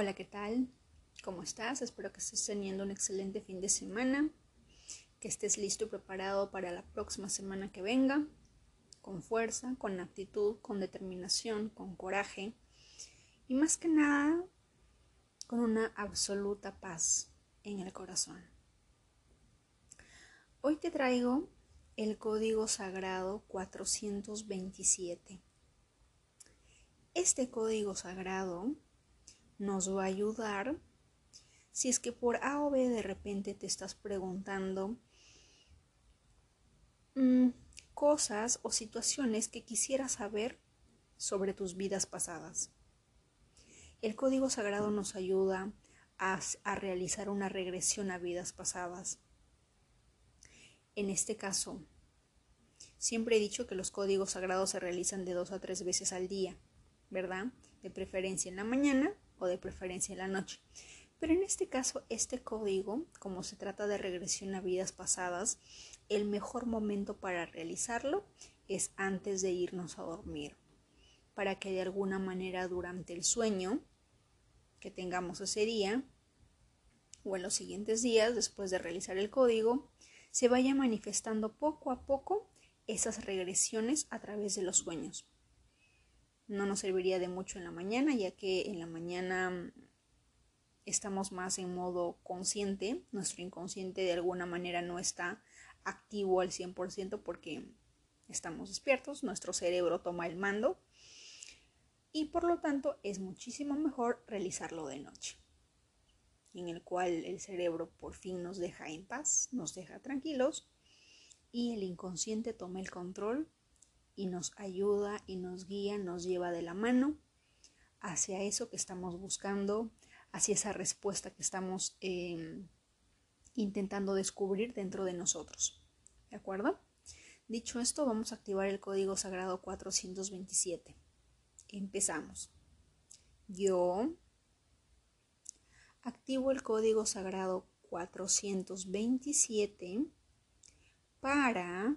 Hola, ¿qué tal? ¿Cómo estás? Espero que estés teniendo un excelente fin de semana, que estés listo y preparado para la próxima semana que venga, con fuerza, con actitud, con determinación, con coraje y más que nada con una absoluta paz en el corazón. Hoy te traigo el código sagrado 427. Este código sagrado nos va a ayudar si es que por A o B de repente te estás preguntando mm, cosas o situaciones que quisieras saber sobre tus vidas pasadas. El código sagrado nos ayuda a, a realizar una regresión a vidas pasadas. En este caso, siempre he dicho que los códigos sagrados se realizan de dos a tres veces al día, ¿verdad? De preferencia en la mañana o de preferencia en la noche. Pero en este caso, este código, como se trata de regresión a vidas pasadas, el mejor momento para realizarlo es antes de irnos a dormir, para que de alguna manera durante el sueño que tengamos ese día o en los siguientes días después de realizar el código, se vaya manifestando poco a poco esas regresiones a través de los sueños no nos serviría de mucho en la mañana, ya que en la mañana mm, estamos más en modo consciente, nuestro inconsciente de alguna manera no está activo al 100% porque estamos despiertos, nuestro cerebro toma el mando y por lo tanto es muchísimo mejor realizarlo de noche, en el cual el cerebro por fin nos deja en paz, nos deja tranquilos y el inconsciente toma el control y nos ayuda y nos guía, nos lleva de la mano hacia eso que estamos buscando, hacia esa respuesta que estamos em, intentando descubrir dentro de nosotros. ¿De acuerdo? Dicho esto, vamos a activar el código sagrado 427. Empezamos. Yo activo el código sagrado 427 para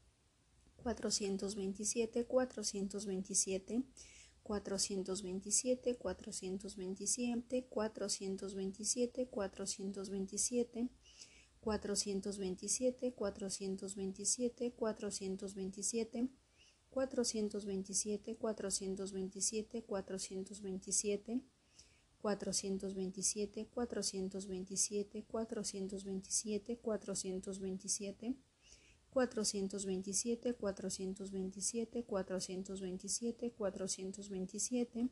427, 427, 427, 427, 427, 427, 427, 427, 427, 427, 427, 427, 427, 427, 427, 427, 427, 427, 427, 427, 427,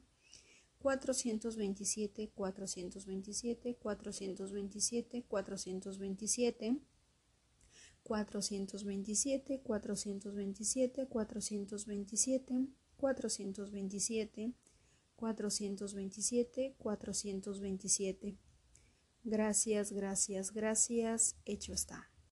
427, 427, 427, 427, 427, 427, 427, 427, 427. Gracias, gracias, gracias. Hecho está.